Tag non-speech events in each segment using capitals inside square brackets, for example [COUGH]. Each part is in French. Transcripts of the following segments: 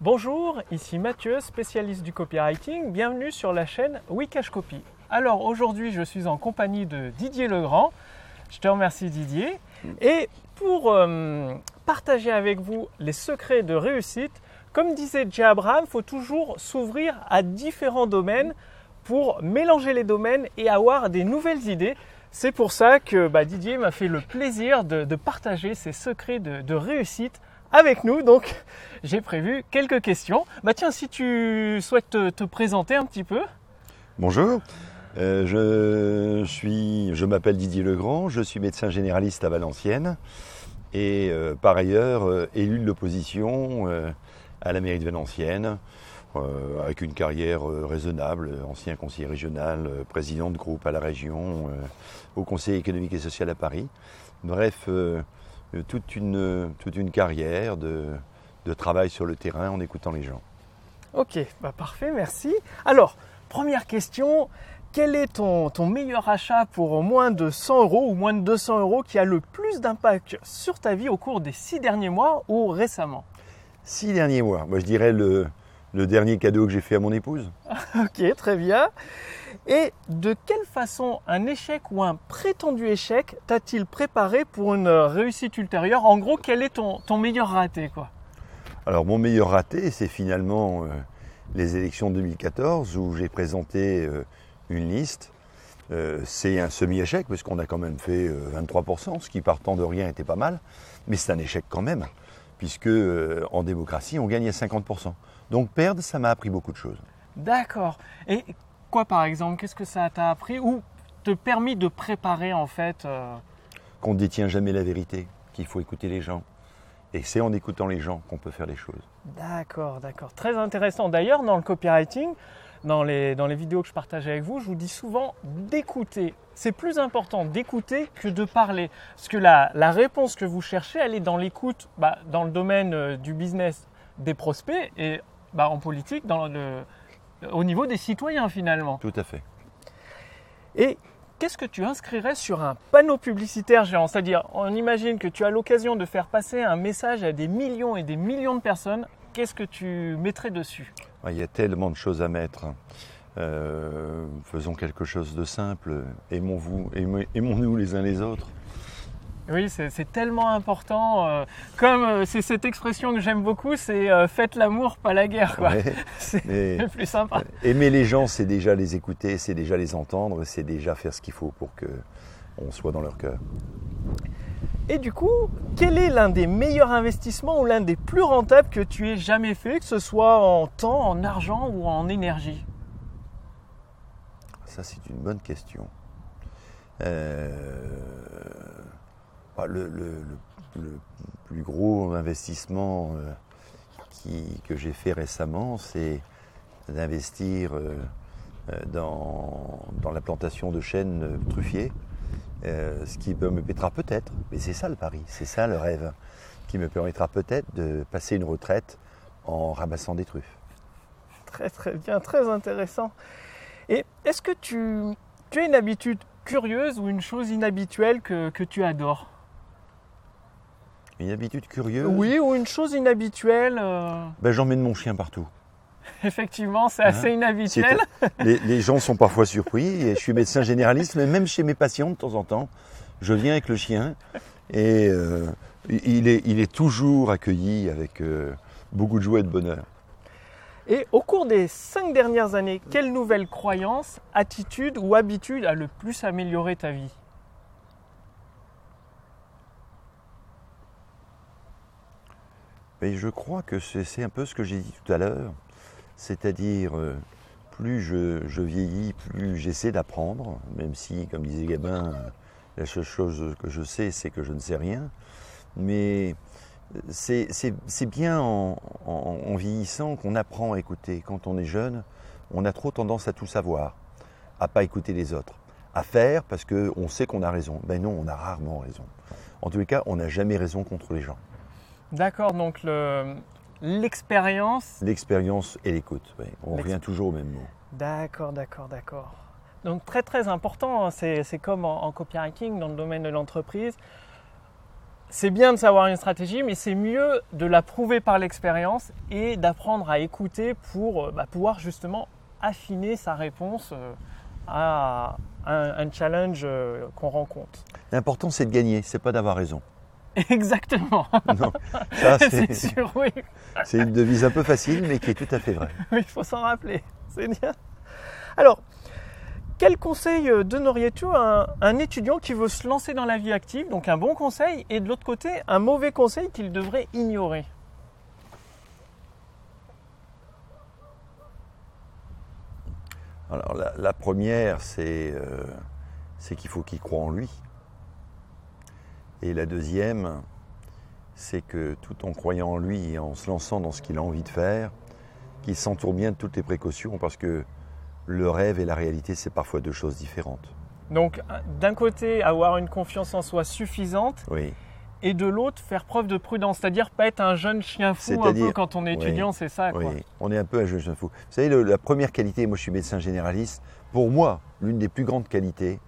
Bonjour, ici Mathieu, spécialiste du copywriting. Bienvenue sur la chaîne Wikash Copy. Alors aujourd'hui, je suis en compagnie de Didier Legrand. Je te remercie Didier. Et pour euh, partager avec vous les secrets de réussite, comme disait Jay Abraham, il faut toujours s'ouvrir à différents domaines pour mélanger les domaines et avoir des nouvelles idées. C'est pour ça que bah, Didier m'a fait le plaisir de, partager ses secrets de, réussite avec nous. Donc j'ai prévu quelques questions. Bah tiens, si tu souhaites te, présenter un petit peu. Bonjour. Euh, je suis, je m'appelle Didier Legrand, je suis médecin généraliste à Valenciennes et euh, par ailleurs euh, élu de l'opposition à la mairie de Valenciennes. Avec une carrière raisonnable, ancien conseiller régional, président de groupe à la région, au Conseil économique et social à Paris. Bref, toute, une, toute une carrière de, travail sur le terrain en écoutant les gens. Ok, bah parfait, merci. Alors, première question, quel est ton, ton, meilleur achat pour moins de 100 euros ou moins de 200 euros qui a le plus d'impact sur ta vie au cours des six derniers mois ou récemment? Six derniers mois, moi je dirais le, le dernier cadeau que j'ai fait à mon épouse. [LAUGHS] ok, très bien. Et de quelle façon un échec ou un prétendu échec t'a-t-il préparé pour une réussite ultérieure? En gros, quel est ton, meilleur raté quoi? Alors mon meilleur raté, c'est finalement euh, les élections de 2014 où j'ai présenté euh, une liste. Euh, c'est un semi-échec parce qu'on a quand même fait 23%, ce qui partant de rien était pas mal, mais c'est un échec quand même, puisque en démocratie, on gagne à 50%. Donc perdre, ça m'a appris beaucoup de choses. D'accord. Et quoi par exemple Qu'est-ce que ça t'a appris ou te permis de préparer en fait euh? Qu'on ne détient jamais la vérité, qu'il faut écouter les gens. Et c'est en écoutant les gens qu'on peut faire les choses. D'accord, d'accord. Très intéressant. D'ailleurs, dans le copywriting, dans les, dans les vidéos que je partage avec vous, je vous dis souvent d'écouter. C'est plus important d'écouter que de parler. Parce que la, la, réponse que vous cherchez, elle est dans l'écoute, bah, dans le domaine euh, du business des prospects et bah, en politique dans le, au niveau des citoyens finalement. Tout à fait. Et qu'est-ce que tu inscrirais sur un panneau publicitaire géant C'est-à-dire, on imagine que tu as l'occasion de faire passer un message à des millions et des millions de personnes. Qu'est-ce que tu mettrais dessus? Il y a tellement de choses à mettre. Euh, faisons quelque chose de simple. Aimons-vous, aimons-nous les uns les autres. Oui, c'est tellement important. Euh, comme euh, c'est cette expression que j'aime beaucoup, c'est euh, faites l'amour, pas la guerre. [LAUGHS] c'est plus sympa. Aimer les gens, c'est déjà les écouter, c'est déjà les entendre, c'est déjà faire ce qu'il faut pour que on soit dans leur cœur. Et du coup, quel est l'un des meilleurs investissements ou l'un des plus rentables que tu aies jamais fait, que ce soit en temps, en argent ou en énergie? Ça, c'est une bonne question. Euh le, plus gros investissement euh, que j'ai fait récemment, c'est d'investir euh, euh, dans, la plantation de chênes truffiers, ce qui me permettra peut-être, mais c'est ça le pari, c'est ça le rêve, qui me permettra peut-être de passer une retraite en ramassant des truffes. Très très bien, très intéressant. Et est-ce que tu, as une habitude curieuse ou une chose inhabituelle que tu adores? Une habitude curieuse Oui, ou une chose inhabituelle euh. ben, J'emmène mon chien partout. Effectivement, c'est assez hein inhabituel. Les, gens sont parfois surpris. Et je suis médecin généraliste, mais même chez mes patients, de temps en temps, je viens avec le chien et euh, il, est, il, est, toujours accueilli avec euh, beaucoup de joie et de bonheur. Et au cours des cinq dernières années, quelle nouvelle croyance, attitude ou habitude a le plus amélioré ta vie? Je crois que c'est un peu ce que j'ai dit tout à l'heure, c'est-à-dire euh, plus je, vieillis, plus j'essaie d'apprendre, même si, comme disait Gabin, la seule chose que je sais, c'est que je ne sais rien. Mais c'est bien en, vieillissant qu'on apprend à écouter. Quand on est jeune, on a trop tendance à tout savoir, à pas écouter les autres, à faire parce qu'on sait qu'on a raison. Ben non, on a rarement raison. En tous les cas, on n'a jamais raison contre les gens. D'accord, donc l'expérience. L'expérience et l'écoute, on revient toujours au même mot. D'accord, d'accord, d'accord. Donc très très important, hein, c'est comme en, copywriting dans le domaine de l'entreprise. c'est bien de savoir une stratégie, mais c'est mieux de la prouver par l'expérience et d'apprendre à écouter pour euh, bah, pouvoir justement affiner sa réponse euh, à un, challenge euh, qu'on rencontre. L'important, c'est de gagner, c'est pas d'avoir raison. [LAUGHS] Exactement. [LAUGHS] c'est sûr, oui. C'est une devise un peu facile, mais qui est tout à fait vraie. Oui, il faut s'en rappeler. C'est bien. Alors, quel conseil euh, donneriez-tu à un, étudiant qui veut se lancer dans la vie active? Donc un bon conseil et de l'autre côté un mauvais conseil qu'il devrait ignorer? Alors la, première, euh, c'est qu'il faut qu'il croit en lui. Et la deuxième, c'est que tout en croyant en lui et en se lançant dans ce qu'il a envie de faire, qu'il s'entoure bien de toutes les précautions parce que le rêve et la réalité, c'est parfois deux choses différentes. Donc, d'un côté, avoir une confiance en soi suffisante. Oui. Et de l'autre, faire preuve de prudence, c'est-à-dire pas être un jeune chien fou un peu quand on est étudiant, c'est ça Oui, on est un peu un jeune chien fou. Vous savez, la première qualité, moi je suis médecin généraliste, pour moi, l'une des plus grandes qualités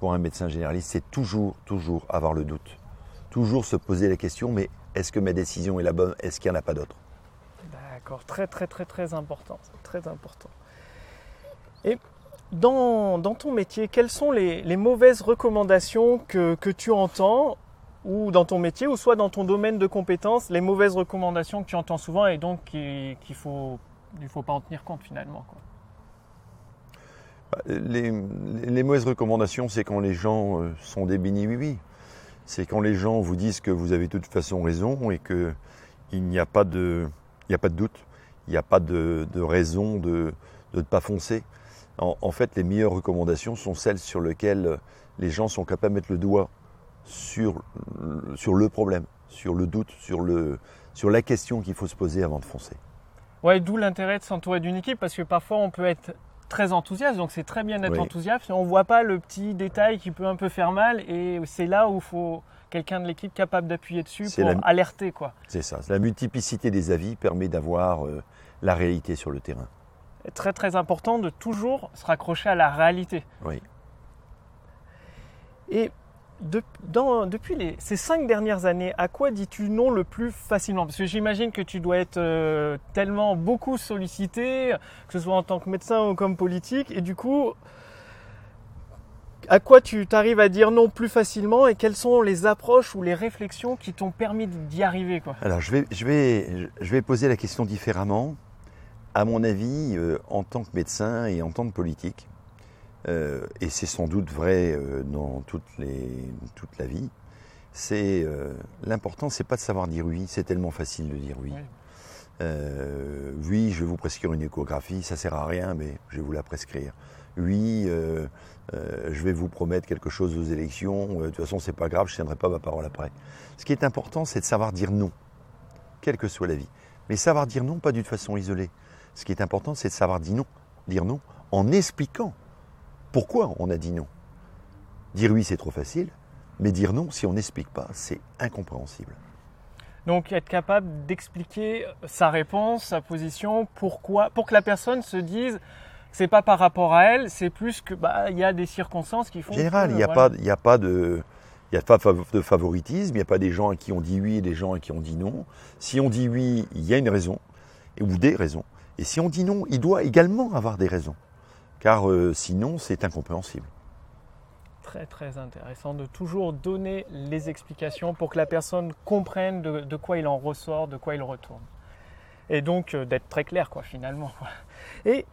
pour un médecin généraliste, c'est toujours, toujours avoir le doute. Toujours se poser la question, mais est-ce que ma décision est la bonne Est-ce qu'il n'y en a pas d'autre D'accord, très très très très important, très important. Et dans, ton métier, quelles sont les, mauvaises recommandations que, tu entends ou dans ton métier, ou soit dans ton domaine de compétences, les mauvaises recommandations que tu entends souvent et donc qu'il ne faut, pas en tenir compte finalement les, mauvaises recommandations, c'est quand les gens euh, sont des bénis oui-oui. C'est quand les gens vous disent que vous avez de toute façon raison et qu'il n'y a, pas de, a pas de doute, il n'y a pas de, raison de ne pas foncer. En, fait, les meilleures recommandations sont celles sur lesquelles les gens sont capables de mettre le doigt sur, sur le problème, sur le doute, sur, le, sur la question qu'il faut se poser avant de foncer. Ouais, d'où l'intérêt de s'entourer d'une équipe parce que parfois on peut être très enthousiaste, donc c'est très bien d'être enthousiaste, et on ne voit pas le petit détail qui peut un peu faire mal, et c'est là où il faut quelqu'un de l'équipe capable d'appuyer dessus pour alerter. quoi. C'est ça, la multiplicité des avis permet d'avoir euh, la réalité sur le terrain très très important de toujours se raccrocher à la réalité. Oui. Et depuis ces cinq dernières années, à quoi dis-tu non le plus facilement? Parce que j'imagine que tu dois être euh, tellement beaucoup sollicité, que ce soit en tant que médecin ou comme politique, et du coup, à quoi tu t'arrives à dire non plus facilement et quelles sont les approches ou les réflexions qui t'ont permis d'y arriver Alors je vais poser la question différemment. À mon avis, euh, en tant que médecin et en tant que politique, euh, et c'est sans doute vrai euh, dans toute la vie, c'est l'important, c'est pas de savoir dire oui, c'est tellement facile de dire oui. Oui. je vais vous prescrire une échographie, ça sert à rien, mais je vais vous la prescrire. Oui, je vais vous promettre quelque chose aux élections. de toute façon, c'est pas grave, je tiendrai pas ma parole après. Ce qui est important, c'est de savoir dire non, quelle que soit la vie. Mais savoir dire non, pas d'une façon isolée. Ce qui est important, c'est de savoir dire non, dire non en expliquant pourquoi on a dit non? Dire oui, c'est trop facile, mais dire non, si on n'explique pas, c'est incompréhensible. Donc être capable d'expliquer sa réponse, sa position, pourquoi, pour que la personne se dise c'est pas par rapport à elle, c'est plus que bah il y a des circonstances qui font. En général, il n'y a, pas, il a pas de il a pas de favoritisme, il n'y a pas des gens qui ont dit oui et des gens qui ont dit non. Si on dit oui, il y a une raison, ou des raisons. Et si on dit non, il doit également avoir des raisons, car euh, sinon c'est incompréhensible. Très très intéressant de toujours donner les explications pour que la personne comprenne de, quoi il en ressort, de quoi il retourne. Et donc euh, d'être très clair quoi finalement. Et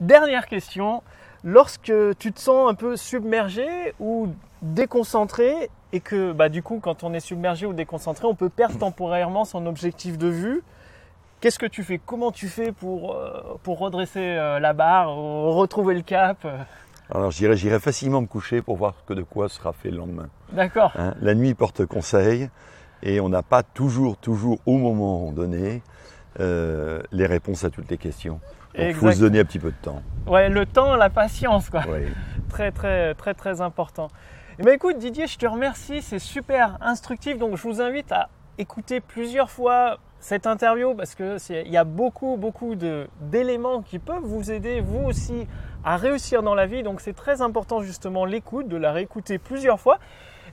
dernière question, lorsque tu te sens un peu submergé ou déconcentré et que bah, du coup quand on est submergé ou déconcentré on peut perdre temporairement son objectif de vue, Qu'est-ce que tu fais? Comment tu fais pour, euh, pour redresser euh, la barre, retrouver le cap? Alors j'irai, facilement me coucher pour voir que de quoi sera fait le lendemain. D'accord. Hein, la nuit porte conseil et on n'a pas toujours, toujours au moment donné euh, les réponses à toutes les questions. Il faut se donner un petit peu de temps. Ouais, le temps, la patience, quoi. [LAUGHS] Très, très, très, très important. Eh bien, écoute, Didier, je te remercie. C'est super instructif. Donc, je vous invite à écouter plusieurs fois cette interview parce qu'il y a beaucoup, beaucoup d'éléments qui peuvent vous aider, vous aussi, à réussir dans la vie. Donc c'est très important justement l'écoute, de la réécouter plusieurs fois.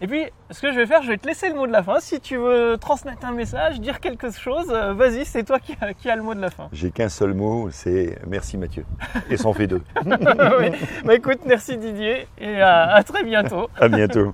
Et puis, ce que je vais faire, je vais te laisser le mot de la fin. Si tu veux transmettre un message, dire quelque chose, euh, vas-y, c'est toi qui as qui a le mot de la fin. J'ai qu'un seul mot, c'est merci Mathieu. Et ça en fait deux. [LAUGHS] Oui. Bah écoute, merci Didier et à- à très bientôt. À bientôt.